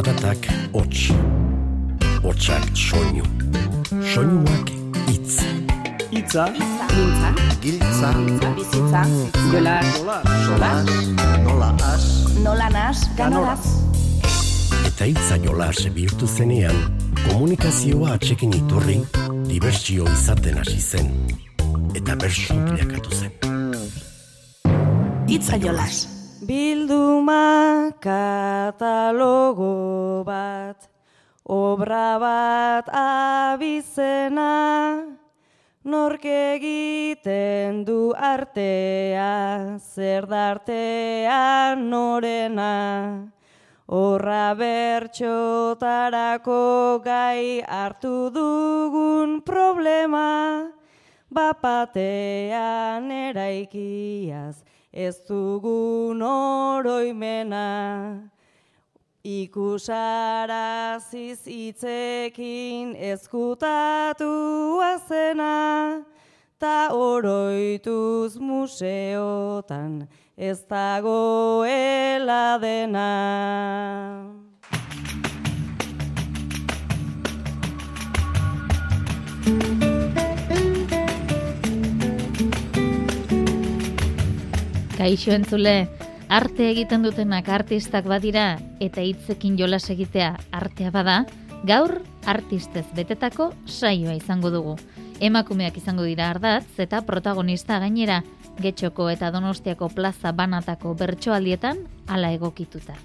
Zaratak hots, hotsak soinu, soinuak itz. Itza, Giltza, Giltza, bizitza, jola, solas, nola as, nola nas, ganoraz. Eta hitza jolas bihurtu zenean, komunikazioa atxekin iturri, dibertsio izaten hasi zen. Eta bersu bilakatu zen. Itza jolas. Bilduma katalogo bat, obra bat abizena, nork egiten du artea, zer dartea norena. Horra bertxotarako gai hartu dugun problema, bapatean eraikiaz, ez dugun oroimena. Ikusaraziz hitzekin ezkutatu azena, ta oroituz museotan ez dagoela dena. Kaixo entzule, arte egiten dutenak artistak badira eta hitzekin jolas egitea artea bada, gaur artistez betetako saioa izango dugu. Emakumeak izango dira ardatz eta protagonista gainera Getxoko eta Donostiako plaza banatako bertsoaldietan hala egokituta.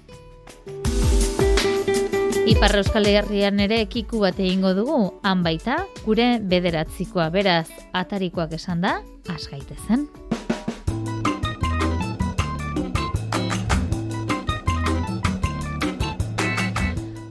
Ipar Euskal Herrian ere ekiku bat egingo dugu, han baita, gure bederatzikoa beraz atarikoak esan da, asgaitezen.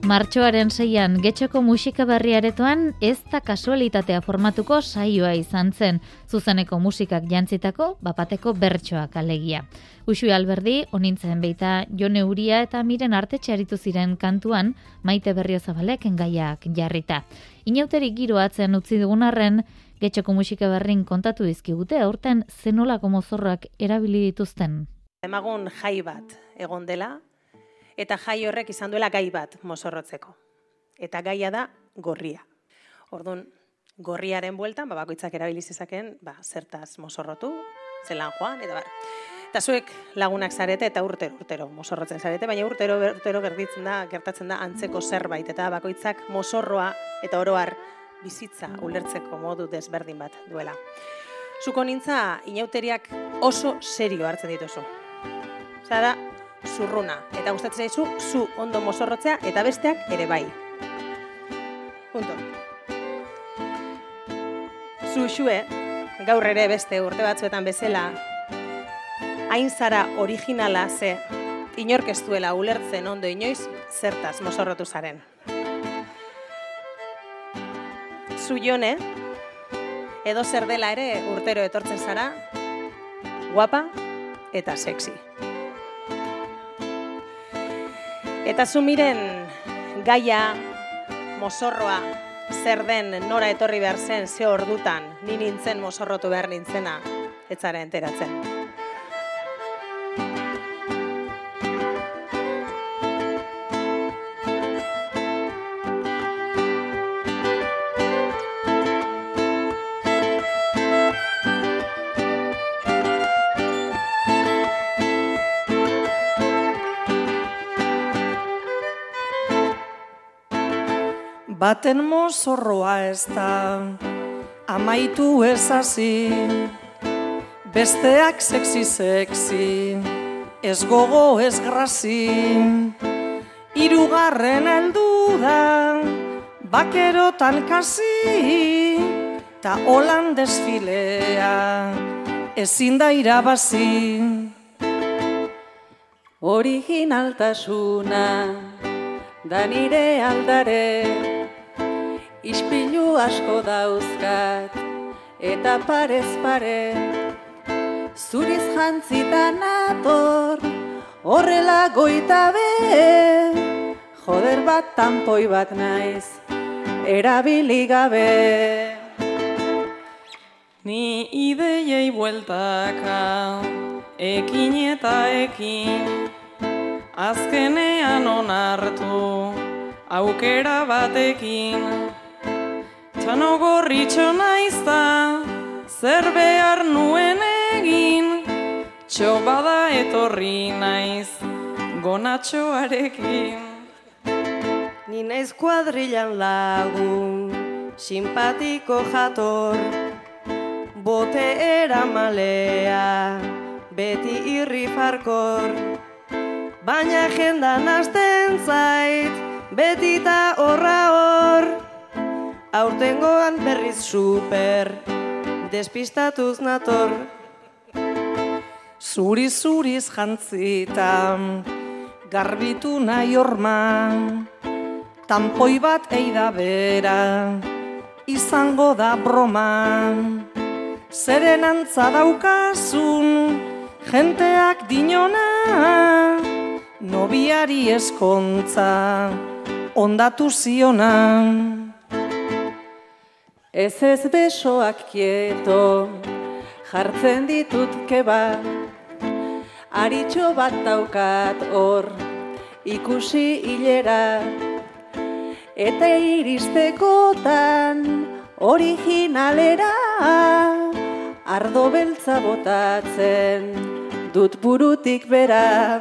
Martxoaren seian, getxoko musika berriaretoan ez da kasualitatea formatuko saioa izan zen, zuzeneko musikak jantzitako, bapateko bertsoak alegia. Usui alberdi, onintzen beita jone uria eta miren artetxe aritu ziren kantuan, maite berrio zabalek engaiak jarrita. Inauterik giro atzen utzi dugun arren, getxoko musika berrin kontatu dizkigute, aurten zenolako mozorrak erabili dituzten. Emagun jai bat egon dela, eta jai horrek izan duela gai bat mozorrotzeko. Eta gaia da gorria. Orduan, gorriaren bueltan, ba, bakoitzak erabili zezaken, ba, zertaz mozorrotu, zelan joan, eta bar. Eta zuek lagunak zarete eta urtero, urtero mozorrotzen zarete, baina urtero, urtero gerditzen da, gertatzen da antzeko zerbait, eta bakoitzak mozorroa eta oroar bizitza ulertzeko modu desberdin bat duela. Zuko nintza, inauteriak oso serio hartzen dituzu. Zara, zurruna. Eta gustatzen zaizu, zu ondo mozorrotzea eta besteak ere bai. Punto. Zu xue, gaur ere beste urte batzuetan bezala, hain zara originala ze, inork ez duela ulertzen ondo inoiz, zertaz mozorrotu zaren. Zu jone, edo zer dela ere urtero etortzen zara, guapa eta sexy. Eta zu miren gaia, mozorroa, zer den nora etorri behar zen, ze ordutan, ni nintzen mozorrotu behar nintzena, etzara enteratzen. Baten mozorroa ez da, amaitu ez hasi, besteak sexy sexy, ez gogo ez grasi. Hirugarren heldu da, bakerotan kasi, ta holan desfilea, ezin da irabazi. Originaltasuna da nire aldare Ispilu asko dauzkat eta parez pare. Zuriz jantzita nator horrela goita be. Joder bat tanpoi bat naiz erabili gabe. Ni ideiei bueltaka, ekin eta ekin, azkenean onartu aukera batekin. Txano gorritxo naizta, zer behar nuen egin, txobada etorri naiz, gonatxoarekin. Ni naiz kuadrilan lagun, simpatiko jator, bote eramalea, beti irri farkor, baina jendan hasten zait, beti eta horra hor, aurtengoan berriz super, despistatuz nator. Zuri zuriz jantzita, garbitu nahi orma, tampoi bat eida bera, izango da broma. Zeren antza daukazun, jenteak dinona, nobiari eskontza, ondatu ziona. Ez ez besoak kieto, jartzen ditut keba, aritxo bat daukat hor, ikusi hilera, eta iristekotan originalera, ardo beltza botatzen dut burutik bera.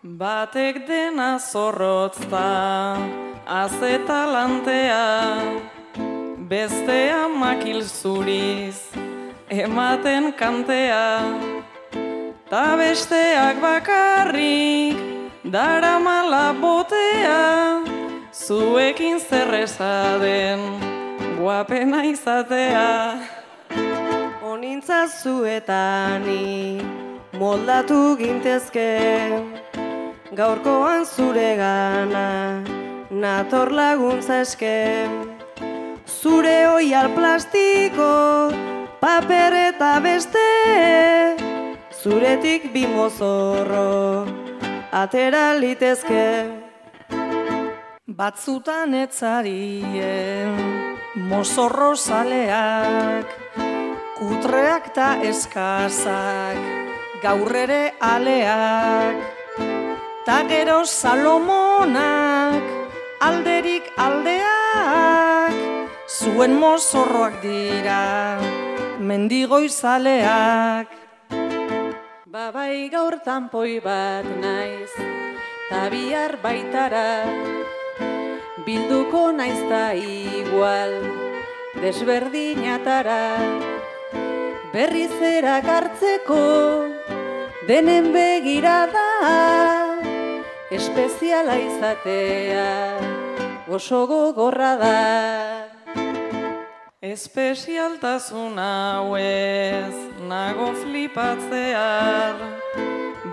Batek dena zorrotzta, azetalantea, bestea makil zuriz, ematen kantea. Ta besteak bakarrik, daramala botea, zuekin zerrezaden, guapena izatea. Onintza zuetani, moldatu gintezke, gaurkoan zure gana, nator laguntza eske. Zure oial plastiko, paper eta beste, zuretik bi mozorro, atera litezke. Batzutan etzarien, mozorro zaleak, kutreak ta eskazak, gaur ere aleak. Ta gero Salomonak, alderik aldeak, zuen mozorroak dira, mendigoizaleak. Babai gaur tanpoi bat naiz, ta bihar baitara, bilduko naiz da igual, desberdinatara, berriz erakartzeko, denen begirada, espeziala izatea, oso gogorra da. Espezialtasun hau ez, nago flipatzear,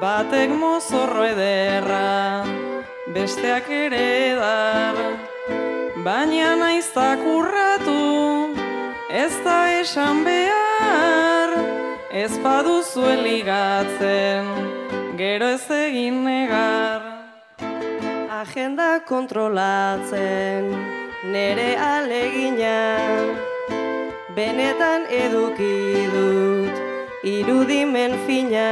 batek mozorro ederra, besteak ere edar, baina naiz urratu, ez da esan behar, ez baduzu ligatzen, gero ez egin negar. Agenda kontrolatzen, nere alegina, benetan eduki dut, irudimen fina,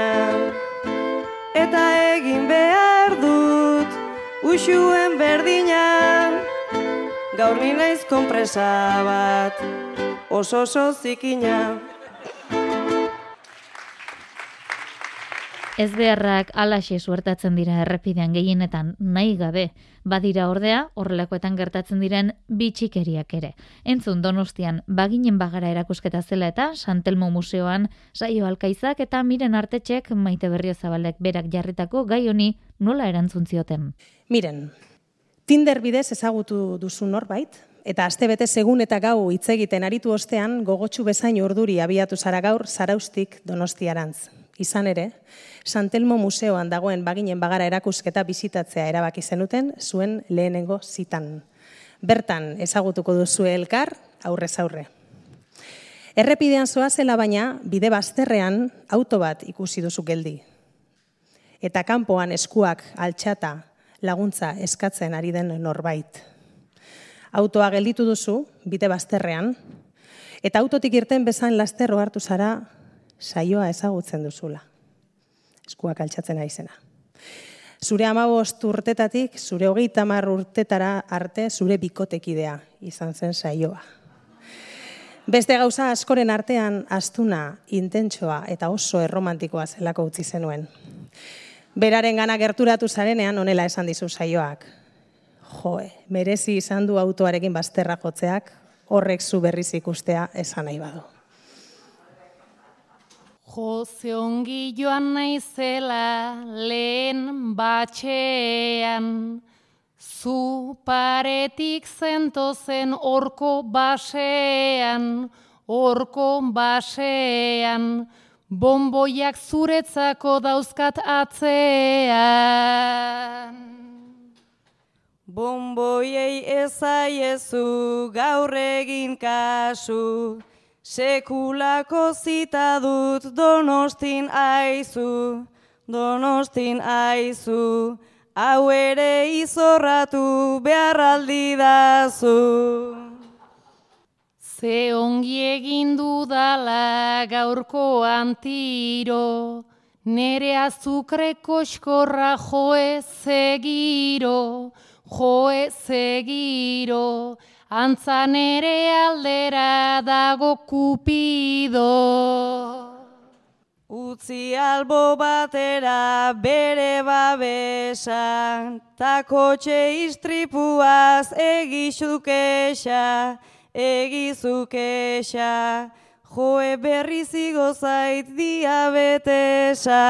eta egin behar dut, usuen berdina, gaur ni naiz konpresa bat, oso oso zikina. Ez beharrak alaxe suertatzen dira errepidean gehienetan nahi gabe, badira ordea horrelakoetan gertatzen diren bitxikeriak ere. Entzun Donostian baginen bagara erakusketa zela eta Santelmo Museoan saio alkaizak eta miren artetxek maite berrio zabalek berak jarritako gai honi nola erantzun zioten. Miren, Tinder bidez ezagutu duzu norbait, eta astebete segun eta gau hitz egiten aritu ostean gogotsu bezain urduri abiatu zara gaur zaraustik donostiarantz. Izan ere, Santelmo Museoan dagoen baginen bagara erakusketa bizitatzea erabaki zenuten zuen lehenengo zitan. Bertan ezagutuko duzu elkar aurrez aurre. Errepidean zoazela baina, bide bazterrean auto bat ikusi duzu geldi. Eta kanpoan eskuak altxata laguntza eskatzen ari den norbait. Autoa gelditu duzu, bide bazterrean, eta autotik irten bezain lasterro hartu zara saioa ezagutzen duzula. eskuak altxatzen aizena. Zure amabost urtetatik, zure hogeita mar urtetara arte, zure bikotekidea izan zen saioa. Beste gauza askoren artean astuna, intentsoa eta oso erromantikoa zelako utzi zenuen. Beraren gana gerturatu zarenean onela esan dizu saioak. Joe, merezi izan du autoarekin bazterra jotzeak, horrek zu berriz ikustea esan nahi badu. Jose ongi joan naizela lehen batxean, zu paretik zentozen orko basean, orko basean, bomboiak zuretzako dauzkat atzean. Bomboiei ezaiezu gaur egin kasu, Sekulako zita dut donostin aizu, donostin aizu, hau ere izorratu beharraldi dazu. Ze ongi egin dudala gaurko antiro, nere azukre koskorra joe zegiro, joe zegiro, antzan ere aldera dago kupido. Utzi albo batera bere babesa, ta kotxe istripuaz egizukesa, egizukesa, joe berri zigo zait diabetesa.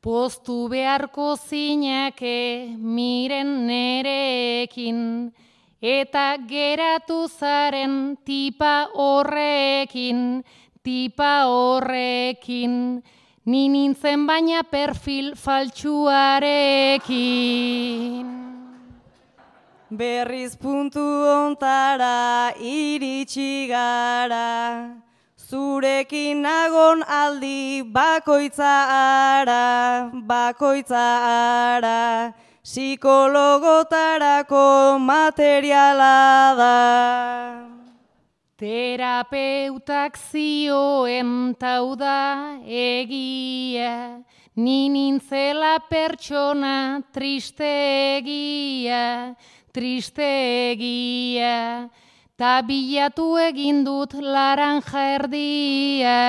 Postu beharko zinake miren nerekin, eta geratu zaren tipa horrekin, tipa horrekin, ni nintzen baina perfil faltsuarekin. Berriz puntu ontara iritsi gara, zurekin nagon aldi bakoitza ara, bakoitza ara, psikologotarako materiala da. Terapeutak zioen tau da egia, ni nintzela pertsona tristegia, tristegia, ta bilatu egin dut laranja erdia.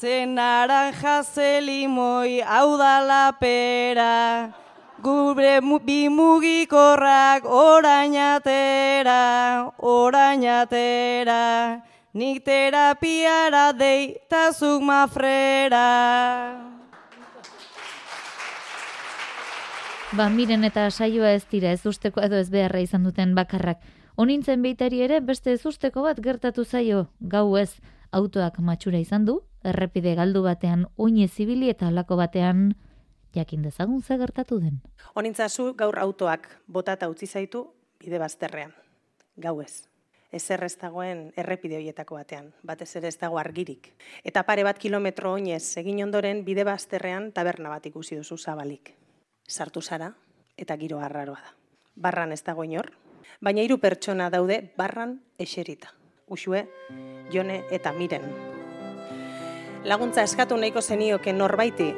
Ze naranja ze limoi hau da lapera, gure mu, bi mugikorrak orainatera, orainatera, nik terapiara deitazuk mafrera. Ba, miren eta saioa ez dira ez usteko edo ez beharra izan duten bakarrak. Onintzen beitari ere beste ez usteko bat gertatu zaio, gau ez autoak matxura izan du, errepide galdu batean oine zibili eta alako batean jakin dezagun ze gertatu den. Onintzazu gaur autoak botata utzi zaitu bide bazterrean. Gau ez. Ezer ez dagoen errepide horietako batean, batez ere ez dago argirik. Eta pare bat kilometro oinez egin ondoren bide bazterrean taberna bat ikusi duzu zabalik. Sartu zara eta giro arraroa da. Barran ez dago inor, baina hiru pertsona daude barran eserita. Usue, jone eta miren. Laguntza eskatu nahiko zenioke norbaiti,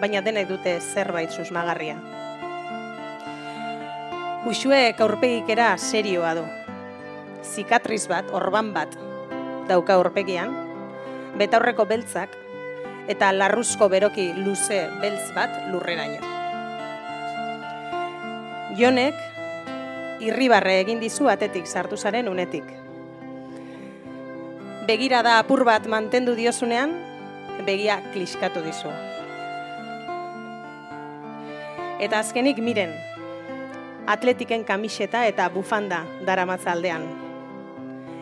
baina denek dute zerbait susmagarria. Usue aurpegikera serioa du. Zikatriz bat, orban bat, dauka aurpegian, betaurreko beltzak, eta larruzko beroki luze beltz bat lurreraino. Jonek, irribarre egin dizu atetik sartu zaren unetik. Begira da apur bat mantendu diozunean, begia kliskatu dizu. Eta azkenik miren, atletiken kamiseta eta bufanda daramatza aldean.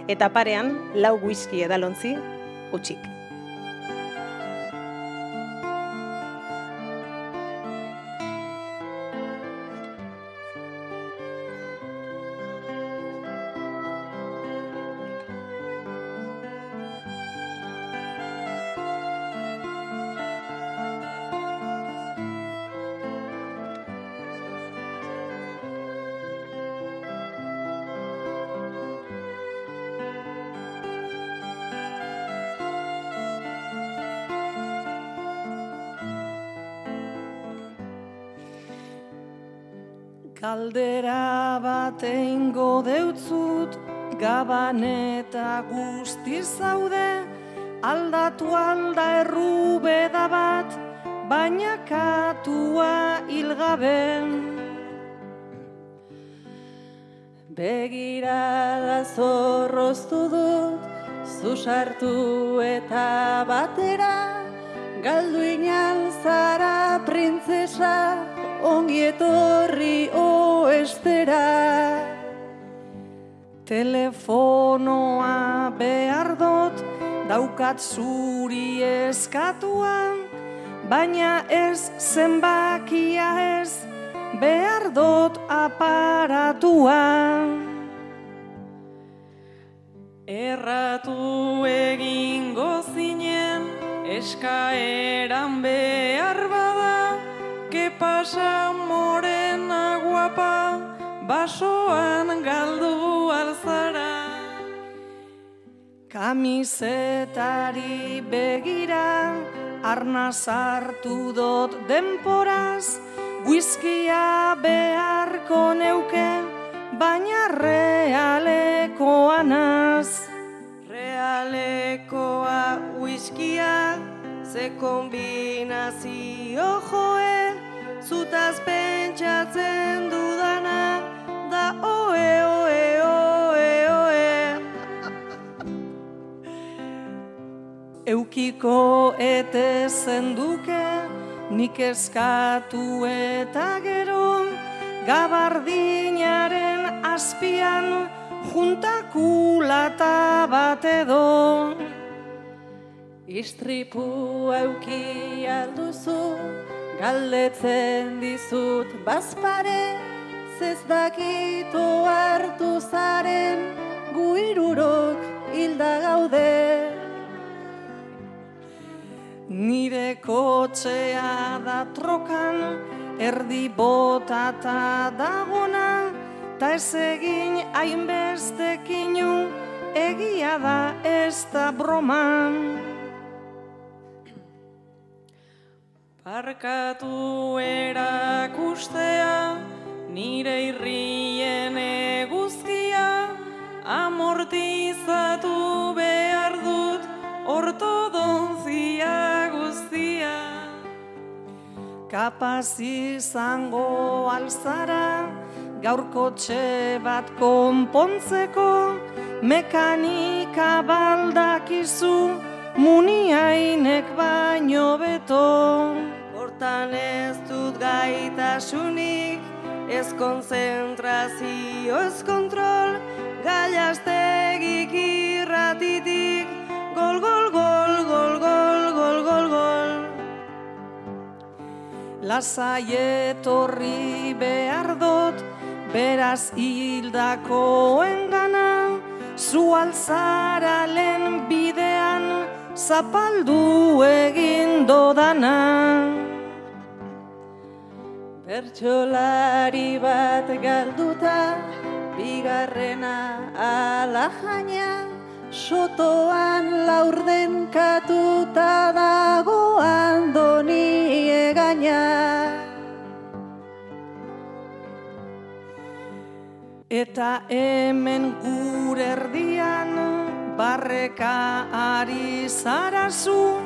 Eta parean, lau whisky edalontzi, utxik. Galdera bat eingo deutzut, gaban eta guzti zaude, aldatu alda errubeda bat, baina katua hilgaben. Begirada zorroztu dut, zu sartu eta batera, galdu inan zara printzesa, ongi Telefonoa behar dut, daukat zuri eskatuan, baina ez zenbakia ez, behar dut aparatuan. Erratu egingo zinen, eskaeran behar bada, que pasa morena guapa, basoan galdu alzara. Kamisetari begira, arna sartu dut denporaz, Whiskia beharko neuke, baina realekoa naz. Realekoa whiskia, ze kombinazio joe, zutaz pentsatzen dudana, Eukiko ete zenduke, nik eskatu eta gero gabardinaren azpian juntakulata bat edo. Istripu euki alduzu, galdetzen dizut bazpare, zez dakito hartu zaren, gu irurok hilda gaude. Nire kotxea da trokan, erdi botata dagona, ta ez egin hainbestekinu, egia da ez da broman. Parkatu erakustea, nire irrien eguzkia, amortizatu behar dut, ortodonzia guztia. Kapaz izango alzara, gaurko txe bat konpontzeko, mekanika baldakizu, muniainek baino beto. Hortan ez dut gaitasunik, ez konzentrazio, ez kontrol, gaiaztegik irratitik, Lasai etorri behar dut, beraz hildako engana, zu alzara lehen bidean, zapaldu egin dodana. Bertxolari bat galduta, bigarrena ala jaina, sotoan laurden katuta dago egaina. Eta hemen gure erdian, barreka ari zarazu,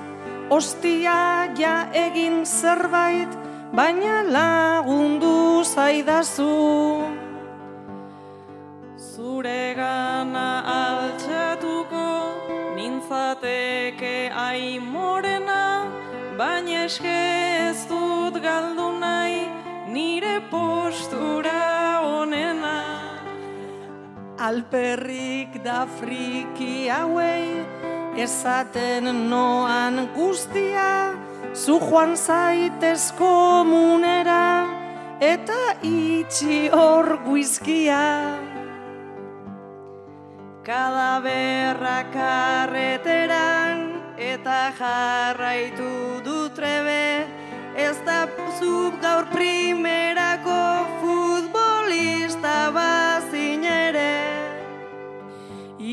ostia ja egin zerbait, baina lagundu zaidazu. Zure gana altxatuko, nintzateke aimorena, baina eske Alperrik da friki hauei, esaten noan guztia, zu joan zaitez komunera, eta itxi hor guizkia. Kadaberra karreteran, eta jarraitu dut trebe, ez da zub gaur primerako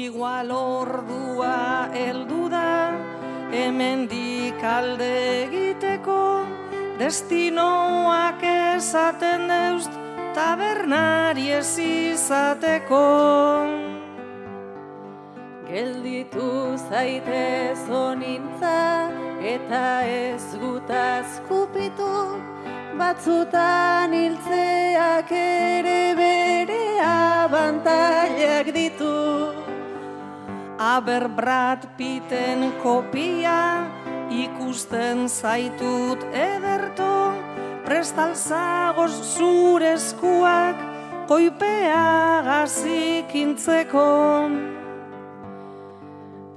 Igual ordua heldu da, hemendik alde egiteko, destinoak esaten deust, tabernari ez izateko. Gelditu zaitez onintza eta ez gutaz kupitu, batzutan hiltzeak ere bere abantailak ditu. Aber Brad Pitten kopia ikusten zaitut ederto, prestalzagoz zure eskuak koipea gazikintzeko.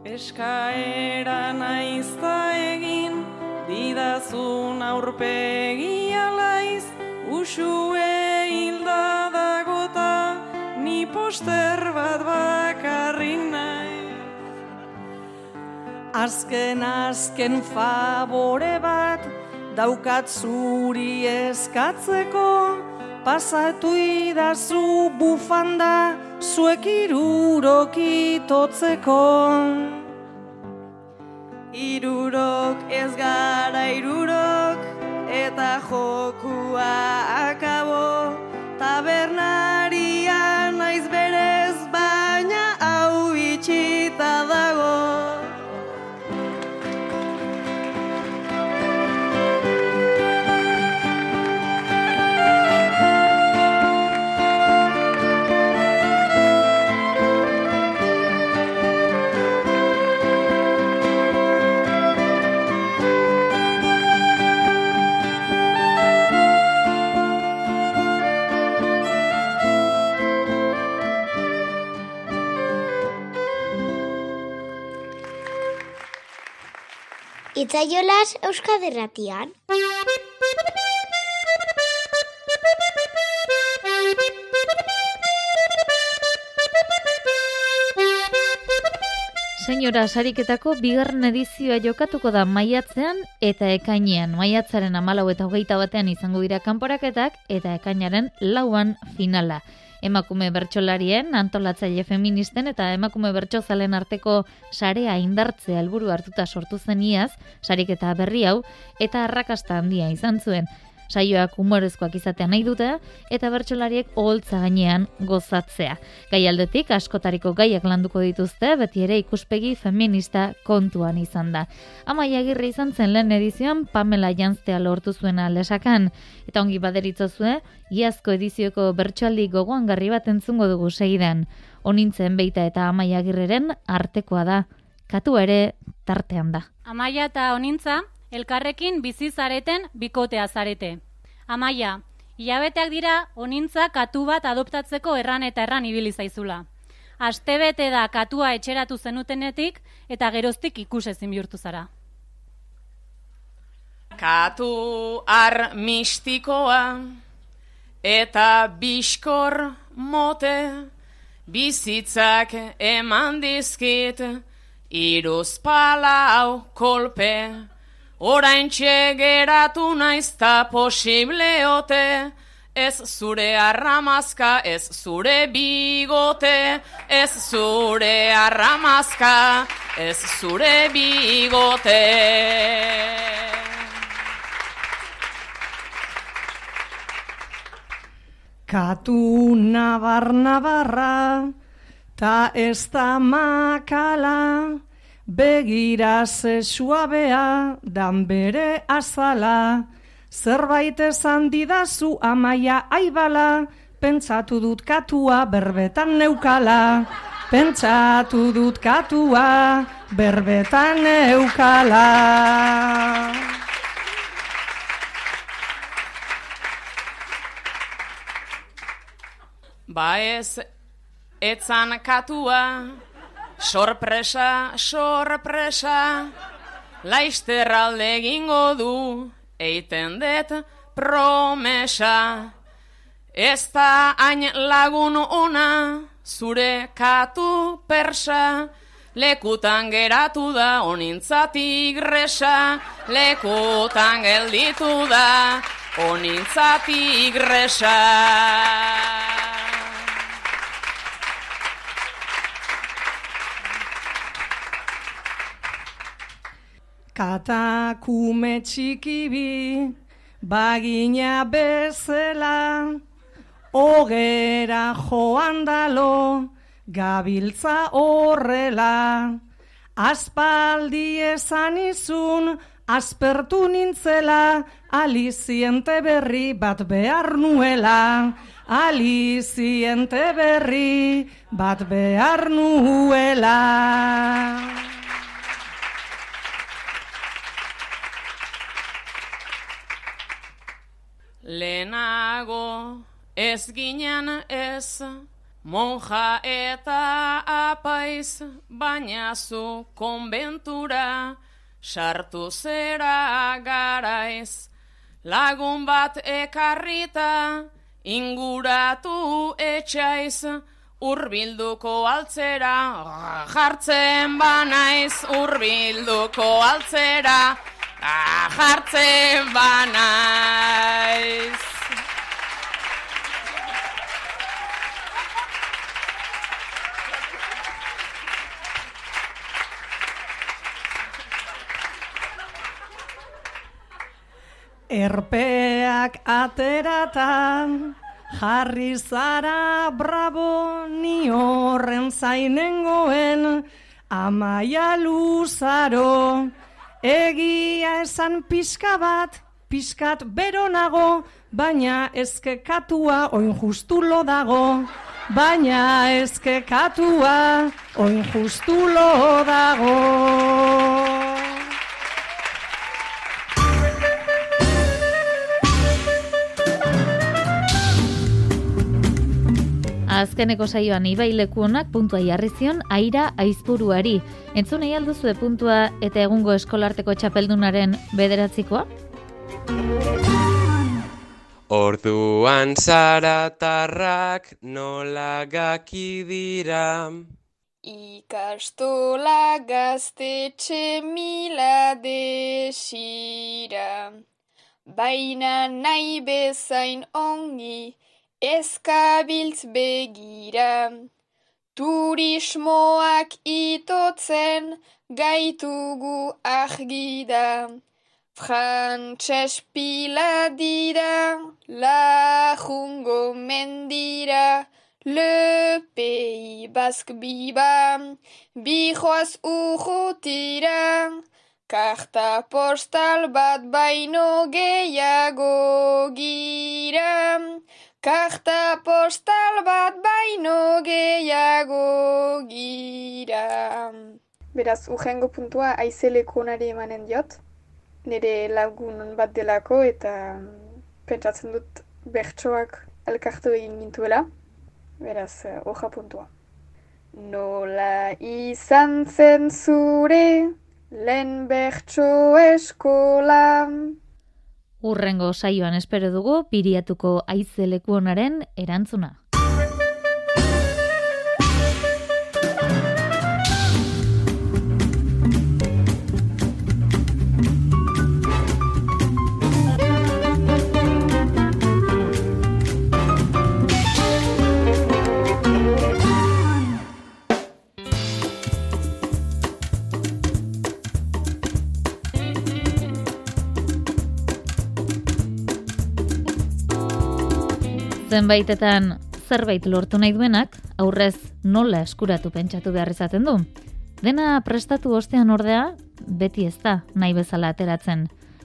Eskaera naizta egin, didazun aurpegi alaiz, usue Azken azken favore bat daukat zuri eskatzeko pasatu idazu bufanda zuek irurok itotzeko. Irurok ez gara irurok eta jokua akabo tabernarian Itzaiolas Euskaderratian. Senyora, sariketako bigarren edizioa jokatuko da maiatzean eta ekainean. Maiatzaren amalau eta hogeita batean izango dira kanporaketak eta ekainaren lauan finala. Emakume bertsolarien, antolatzaile feministen eta emakume bertsozalen arteko sarea indartzea helburu hartuta sortu zen iaz, sariketa berri hau, eta arrakasta handia izan zuen. Saioak humorezkoak izatea nahi dute eta bertsolariek oholtza gainean gozatzea. Gaialdetik askotariko gaiak landuko dituzte, beti ere ikuspegi feminista kontuan izan da. Amaia Agirre izan zen lehen edizioan Pamela Janztea lortu zuena lesakan eta ongi baderitzozue, iazko edizioko bertsoaldi gogoan garri bat entzungo dugu segidan. Onintzen beita eta Amaia Agirreren artekoa da. Katu ere tartean da. Amaia eta onintza, elkarrekin bizi zareten bikotea zarete. Amaia, hilabeteak dira onintza katu bat adoptatzeko erran eta erran ibili zaizula. Astebete da katua etxeratu zenutenetik eta geroztik ikusezin bihurtu zara. Katu ar mistikoa eta biskor mote bizitzak eman dizkit iruz palau kolpe orain geratu naizta posible ote. Ez zure arramazka, ez zure bigote, ez zure arramazka, ez zure bigote. Katu nabar nabarra, ta ez da makala, begira ze suabea, dan bere azala, zerbait esan didazu amaia aibala, pentsatu dut katua berbetan neukala, pentsatu dut katua berbetan neukala. Ba ez, etzan katua, sorpresa, sorpresa, laizter alde egingo du, eiten det promesa. Ez da hain lagun ona, zure katu persa, lekutan geratu da onintzatik gresa, lekutan gelditu da onintzatik gresa. Katakume txikibi, bagina bezela, Ogera joan dalo, gabiltza horrela. Aspaldi esan izun, aspertu nintzela, aliziente berri bat behar nuela. Aliziente berri bat behar nuela. Lehenago ez ginen ez, monja eta apaiz, baina zu konbentura, sartu zera garaiz. Lagun bat ekarrita, inguratu etxaiz, urbilduko altzera, jartzen banaiz, urbilduko altzera, jartzen banaiz. Erpeak ateratan, jarri zara bravo ni horren zainengoen, amaia luzaro, egia esan pixka bat, pixkat bero nago, baina ezkekatua oin justulo dago, baina ezkekatua oin justulo dago. Azkeneko saioan ibaileku honak puntua jarri zion aira aizpuruari. Entzun nahi alduzue puntua eta egungo eskolarteko txapeldunaren bederatzikoa? Orduan zaratarrak nola gaki dira. Ikastola gaztetxe mila desira. Baina nahi bezain ongi, Eskabiltz begira, turismoak itotzen gaitugu argida. Frantses pila dira, lajungo mendira, le pei bask biba, bijoaz urrutira. Karta postal bat baino gehiago gira. Karta postal bat baino gehiago gira. Beraz, urrengo puntua aizeleko nari emanen diot. Nire lagun bat delako eta pentsatzen dut bertsoak elkartu egin gintuela. Beraz, hoja puntua. Nola izan zen zure lehen bertso eskola. Urrengo saioan espero dugu piriatuko aizeleku honaren erantzuna. Zenbaitetan zerbait lortu nahi duenak, aurrez nola eskuratu pentsatu behar izaten du. Dena prestatu ostean ordea, beti ez da nahi bezala ateratzen.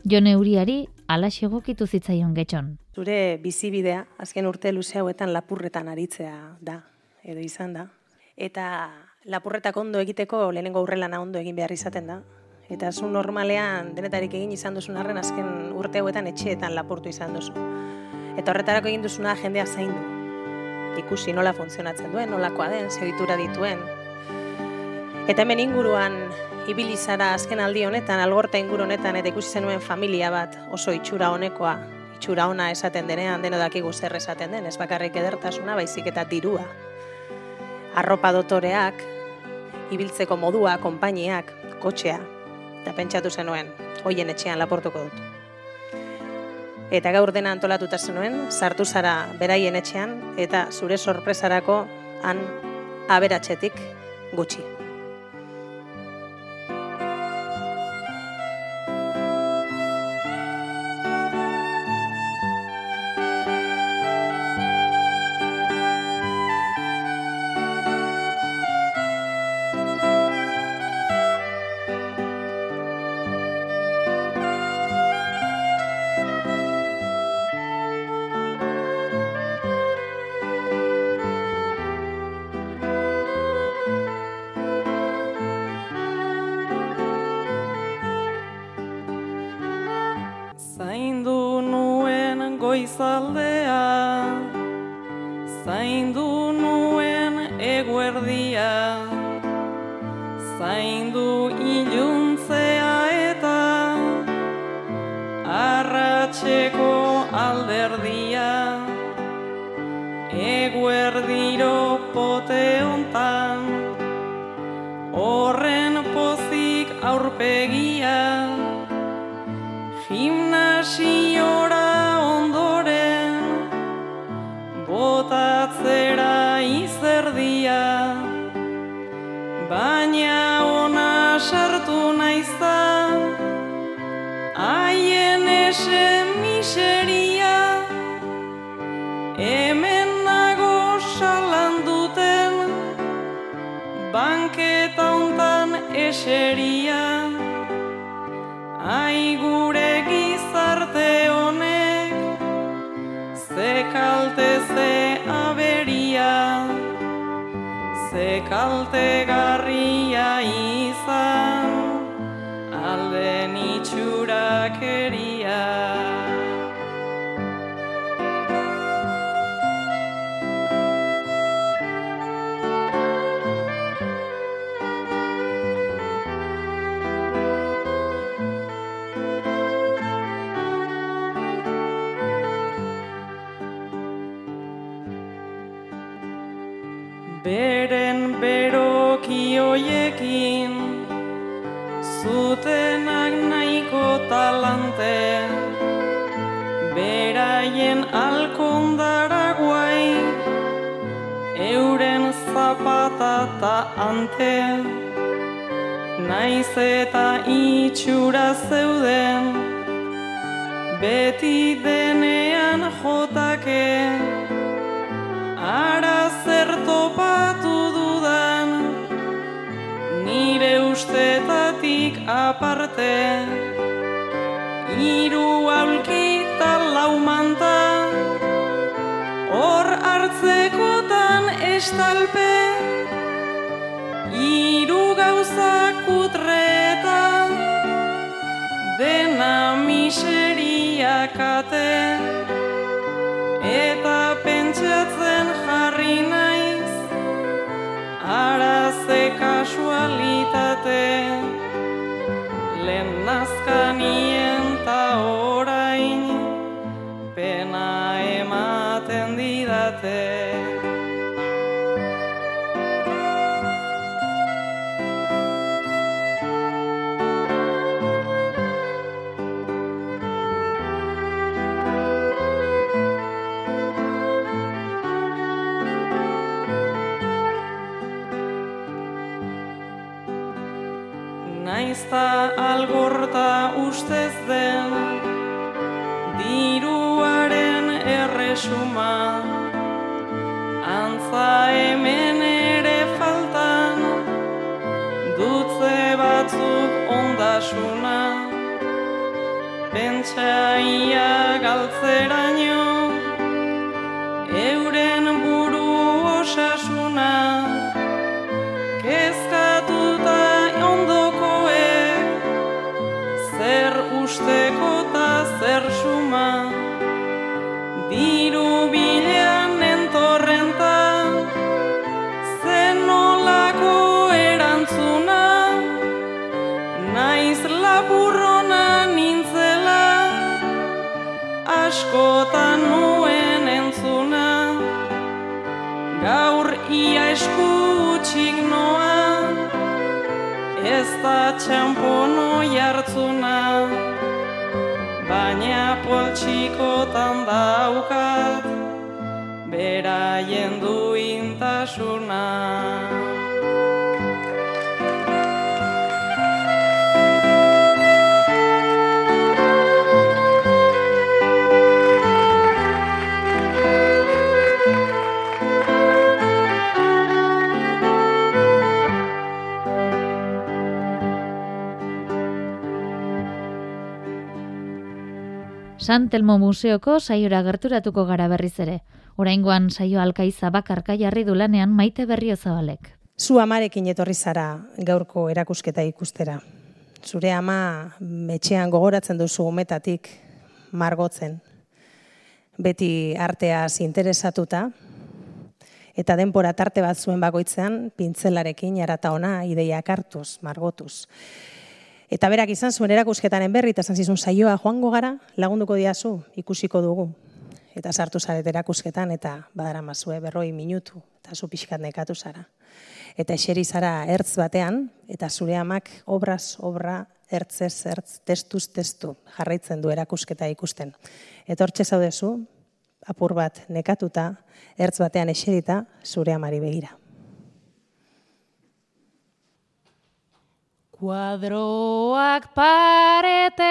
Jone uriari ala segokitu zitzaion getxon. Zure bizibidea, azken urte luze hauetan lapurretan aritzea da, edo izan da. Eta lapurretak ondo egiteko lehenengo urrelana ondo egin behar izaten da. Eta zu normalean denetarik egin izan duzun arren azken urte hauetan etxeetan lapurtu izan duzu. Eta horretarako egin duzuna jendea zain du. Ikusi nola funtzionatzen duen, nolakoa den, zehitura dituen. Eta hemen inguruan, ibili zara azken aldi honetan, algorta inguru honetan, eta ikusi zenuen familia bat oso itxura honekoa, itxura ona esaten denean, deno dakigu zer esaten den, ez bakarrik edertasuna, baizik eta dirua. Arropa dotoreak, ibiltzeko modua, konpainiak, kotxea, eta pentsatu zenuen, hoien etxean laportuko dut. Eta gaur dena antolatuta zenuen, sartu zara beraien etxean, eta zure sorpresarako han aberatxetik gutxi. Zaindu iluntzea eta Arratxeko alderdia Eguerdiro pote hontan. Horren pozik aurpegia Gimnasiora hontan eseria Ai gure gizarte honek Ze kalte ze aberia. Ze kalte garria izan Alden itxurakeria Beren beroki hoiekin Zutenak nahiko talante Beraien alkondara guai Euren zapata ta ante Naiz eta itxura zeuden Beti denean jotake aparte. Hiru aulkita laumanta Hor hartzekotan estalpe. Hiru gauza kutreta Dena miseria kate. Eta pentsatzen jarri naiz. Ara ze kasualitate Nazkanien ta orain Pena ematen didate. Naizta algorta Beraien duintasuna San Telmo Museoko saiora gerturatuko gara berriz ere. Oraingoan saio alkaiza bakarka jarri du lanean maite berrio zabalek. Zu amarekin etorri zara gaurko erakusketa ikustera. Zure ama metxean gogoratzen duzu umetatik margotzen. beti arteaz interesatuta, eta denpora tarte bat zuen bakoitzean, pintzelarekin jarata ona ideiak hartuz, margotuz. Eta berak izan zuen erakusketaren berri, eta zantzizun saioa joango gara, lagunduko diazu, ikusiko dugu. Eta sartu zaret erakusketan, eta badara mazue berroi minutu, eta zu pixkat nekatu zara. Eta eseri zara ertz batean, eta zure amak obraz, obra, ertzez, ertz, testuz, testu, jarraitzen du erakusketa ikusten. Eta hortxe zaudezu, apur bat nekatuta, ertz batean eserita, zure amari begira. Kuadroak paretean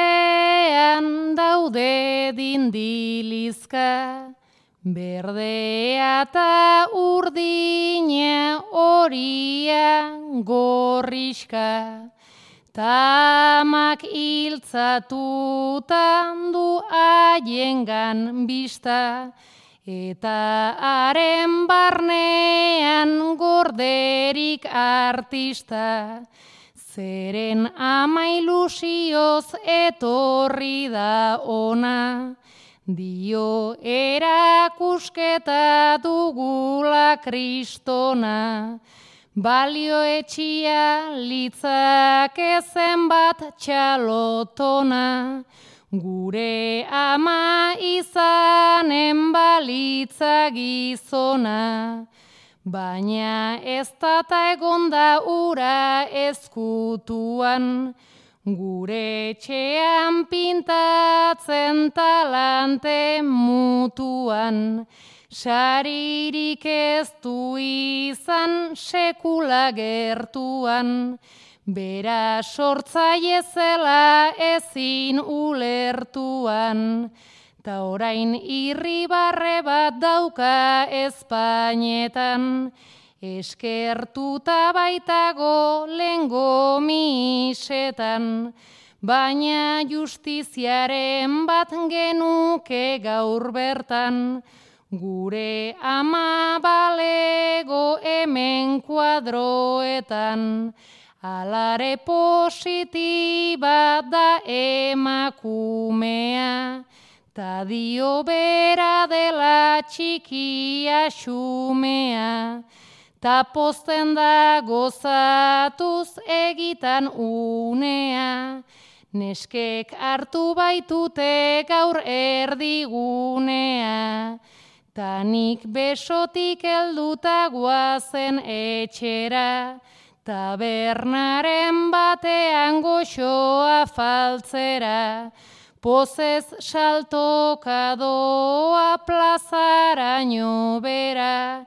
daude dindilizka, berdea eta urdina horia gorriska, tamak iltzatutan du aiengan bista, Eta haren barnean gorderik artista, zeren ama ilusioz etorri da ona, dio erakusketa dugula kristona, balio etxia litzak ezen bat txalotona, Gure ama izanen balitza gizona, baina ez data egonda ura ezkutuan, gure txean pintatzen talante mutuan, saririk ez du izan sekula gertuan, Bera sortzaile zela ezin ulertuan, ta orain irribarre bat dauka Espainetan, eskertuta baitago lengo misetan, baina justiziaren bat genuke gaur bertan, gure ama balego hemen kuadroetan, Alare positiba da emakumea, ta dio bera dela txikia xumea, ta posten da gozatuz egitan unea, neskek hartu baitute gaur erdigunea, ta nik besotik helduta guazen etxera, Tabernaren batean goxoa faltzera, pozez saltoka doa plazaraino bera,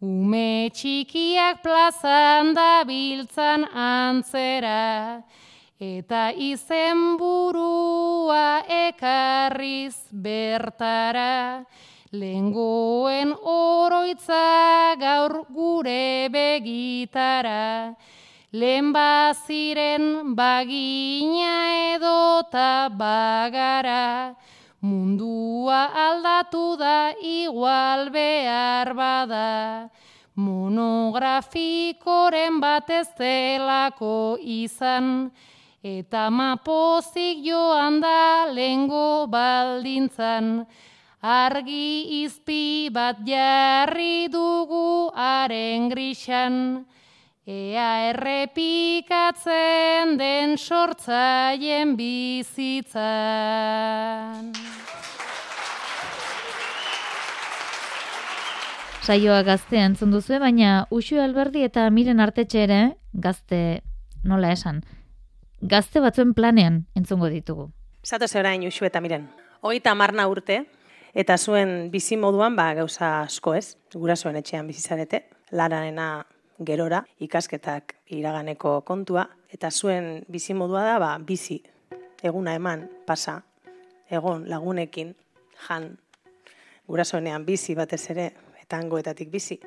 ume txikiak plazan da biltzan antzera, eta izen burua ekarriz bertara, Lengoen oroitza gaur gure begitara, lehen baziren bagina edota bagara, mundua aldatu da igual behar bada, monografikoren batez delako izan, eta mapozik joan da lengo baldintzan, argi izpi bat jarri dugu haren grixan, ea errepikatzen den sortzaien bizitzan. Saioa gazte entzun duzu, baina Uxu Alberdi eta Miren Artetxe ere, gazte nola esan, gazte batzuen planean entzungo ditugu. Zato orain Uxu eta Miren. Hogeita marna urte, Eta zuen bizi moduan ba gauza asko, ez? Gurasoen etxean bizi zarete, lanarena gerora, ikasketak iraganeko kontua eta zuen bizi modua da ba bizi eguna eman pasa egon lagunekin jan gurasoenean bizi batez ere eta hangoetatik bizi.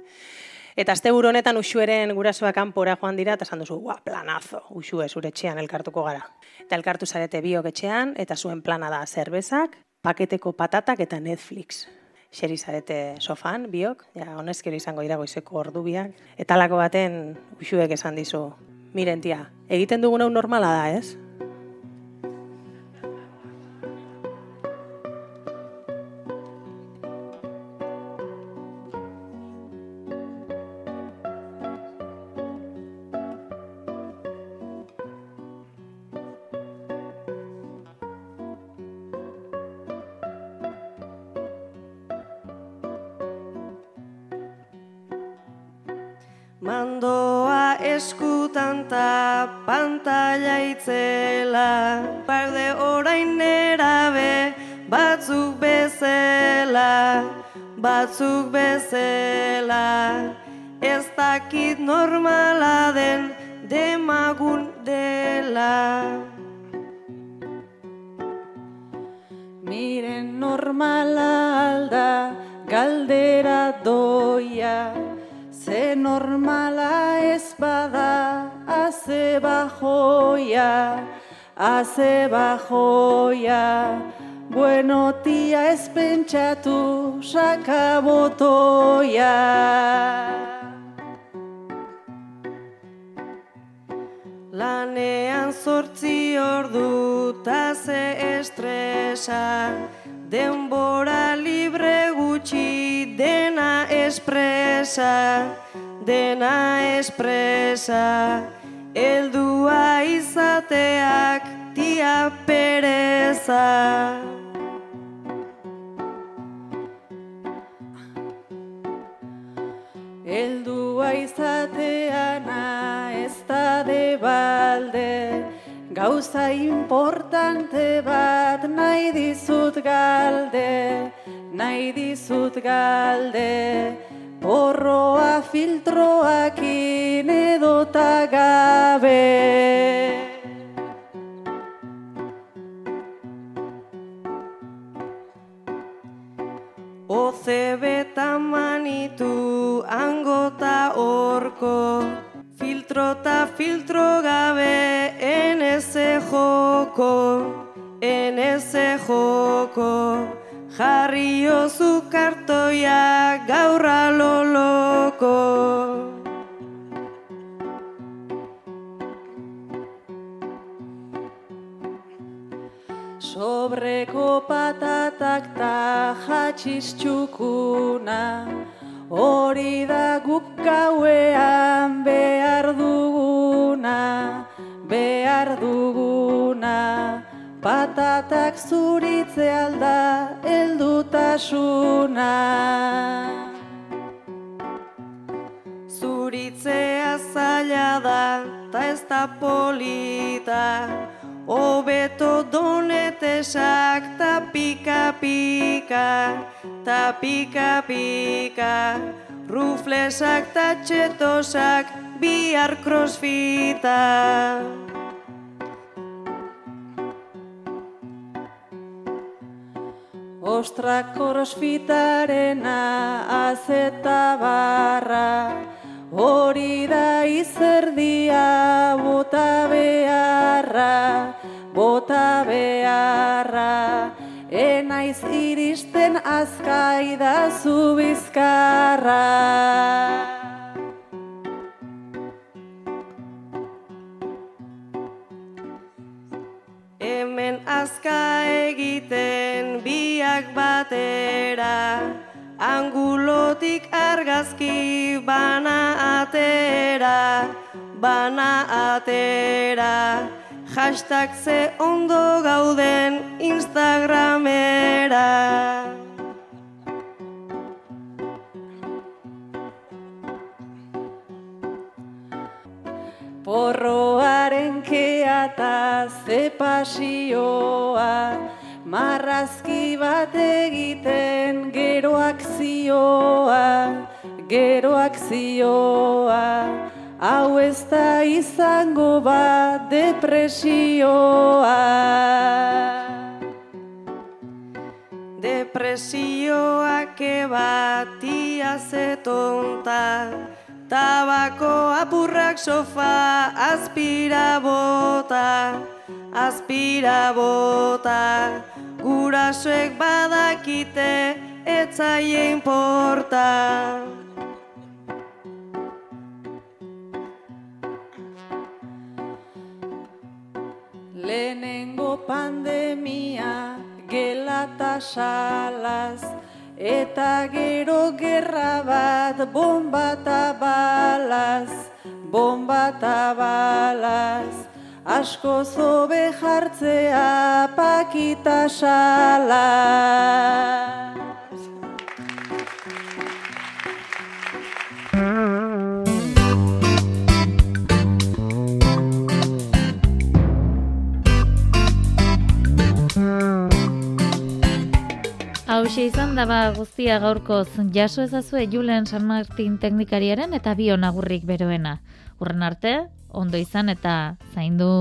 Eta azte honetan usueren gurasoak kanpora joan dira, eta esan duzu, ua, planazo, usue zure etxean elkartuko gara. Eta elkartu zarete biok etxean, eta zuen plana da zerbezak, paketeko patatak eta Netflix. Xeri zarete sofan, biok, ja, honezkero izango dira goizeko ordubiak. Eta lako baten, usuek esan dizu, miren tia, egiten dugun hau normala da, ez? Mandoa eskutan ta pantalla itzela. Parde orain erabe batzuk bezela Batzuk bezela. Ez dakit normala den demagun dela. Miren normala alda galdera doia. Ze normala ez bada aze bajoia Aze bajoia Bueno tia ez pentsatu sakabotoia Lanean zortzi ordu ta ze estresa Denbora libre gutxi dena espresa Dena espresa Eldua izateak tia pereza. Eldua izateana ez da de balde Gauza importante bat nahi dizut galde Nahi dizut galde Porroa filtroakin edota gabe. Ozebeta manitu angota orko. Filtro ta filtro gabe eneze joko Eneze joko ta jatxiz txukuna Hori da guk gauean behar duguna Behar duguna. Patatak zuritze alda heldutasuna? Zuritzea zaila da, ta ez da polita Obeto donetesak ta pika pika, pika Ruflesak ta txetosak bihar crossfita. Ostra crossfitarena azeta barra Hori da izerdia bota beharra, bota beharra Enaiz iristen azkai da zu bizkarra. Hemen azka egiten biak batera Angulotik argazki bana atera, bana atera Hashtag ze ondo gauden Instagramera. Porroaren keata ze pasioa Marrazki bat egiten gero akzioa, gero akzioa Hau ez da izango bat depresioa. Depresioak ebatia ze tonta Tabako apurrak sofa aspira bota, aspira bota. Gurasoek badakite etzaie importa pandemia gela eta salaz Eta gero gerra bat bomba eta balaz Bomba eta balaz. Asko zobe jartzea pakita salaz izan da ba guztia gaurkoz jaso ezazue Julen San Martin teknikariaren eta bio nagurrik beroena. Urren arte, ondo izan eta zaindu.